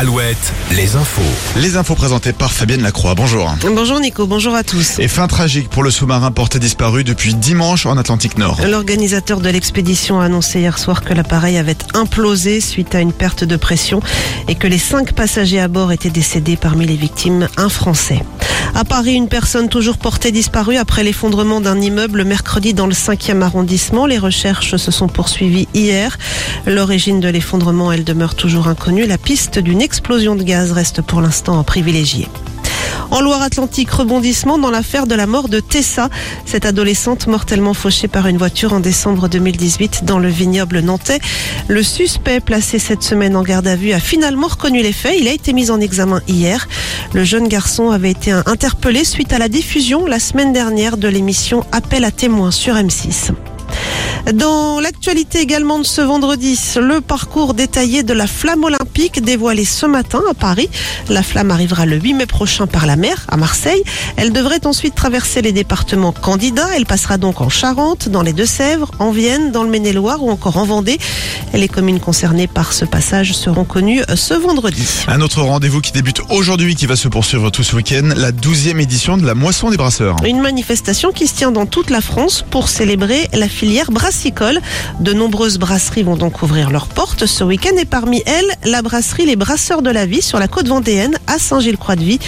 Alouette, les infos. Les infos présentées par Fabienne Lacroix. Bonjour. Bonjour Nico, bonjour à tous. Et fin tragique pour le sous-marin porté disparu depuis dimanche en Atlantique Nord. L'organisateur de l'expédition a annoncé hier soir que l'appareil avait implosé suite à une perte de pression et que les cinq passagers à bord étaient décédés parmi les victimes, un Français. À Paris, une personne toujours portée disparue après l'effondrement d'un immeuble mercredi dans le 5e arrondissement. Les recherches se sont poursuivies hier. L'origine de l'effondrement, elle demeure toujours inconnue. La piste d'une explosion de gaz reste pour l'instant privilégiée. En Loire-Atlantique, rebondissement dans l'affaire de la mort de Tessa, cette adolescente mortellement fauchée par une voiture en décembre 2018 dans le vignoble nantais. Le suspect placé cette semaine en garde à vue a finalement reconnu les faits. Il a été mis en examen hier. Le jeune garçon avait été interpellé suite à la diffusion la semaine dernière de l'émission Appel à témoins sur M6. Dans l'actualité également de ce vendredi, le parcours détaillé de la flamme olympique dévoilé ce matin à Paris. La flamme arrivera le 8 mai prochain par la mer à Marseille. Elle devrait ensuite traverser les départements candidats. Elle passera donc en Charente, dans les Deux-Sèvres, en Vienne, dans le Maine-et-Loire ou encore en Vendée. Les communes concernées par ce passage seront connues ce vendredi. Un autre rendez-vous qui débute aujourd'hui, qui va se poursuivre tout ce week-end, la 12e édition de la Moisson des Brasseurs. Une manifestation qui se tient dans toute la France pour célébrer la filière De nombreuses brasseries vont donc ouvrir leurs portes ce week-end et parmi elles, la brasserie Les Brasseurs de la Vie sur la côte vendéenne à Saint-Gilles-Croix-de-Vie.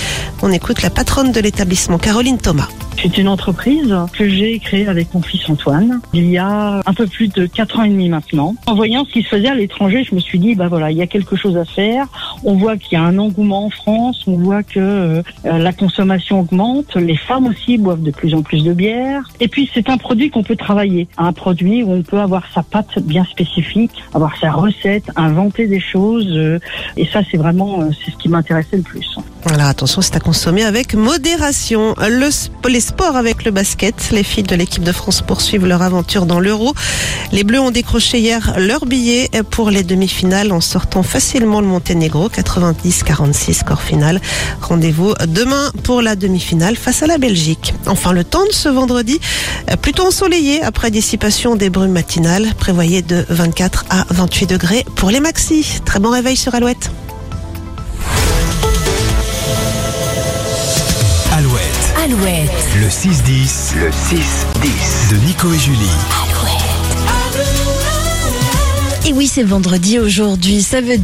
On écoute la patronne de l'établissement, Caroline Thomas. C'est une entreprise que j'ai créée avec mon fils Antoine il y a un peu plus de quatre ans et demi maintenant. En voyant ce qui se faisait à l'étranger, je me suis dit bah voilà, il y a quelque chose à faire. On voit qu'il y a un engouement en France, on voit que euh, la consommation augmente, les femmes aussi boivent de plus en plus de bière. Et puis c'est un produit qu'on peut travailler, un produit où on peut avoir sa pâte bien spécifique, avoir sa recette, inventer des choses. euh, et ça c'est vraiment euh, c'est ce qui m'intéressait le plus. Voilà, attention, c'est à consommer avec modération. Les sports avec le basket. Les filles de l'équipe de France poursuivent leur aventure dans l'Euro. Les Bleus ont décroché hier leur billet pour les demi-finales en sortant facilement le Monténégro. 90-46 score final. Rendez-vous demain pour la demi-finale face à la Belgique. Enfin, le temps de ce vendredi, euh, plutôt ensoleillé après dissipation des brumes matinales. Prévoyez de 24 à 28 degrés pour les maxis. Très bon réveil sur Alouette. Alouette, Alouette, le 6-10 le 6-10. de Nico et Julie. Et oui, c'est vendredi aujourd'hui, ça veut dire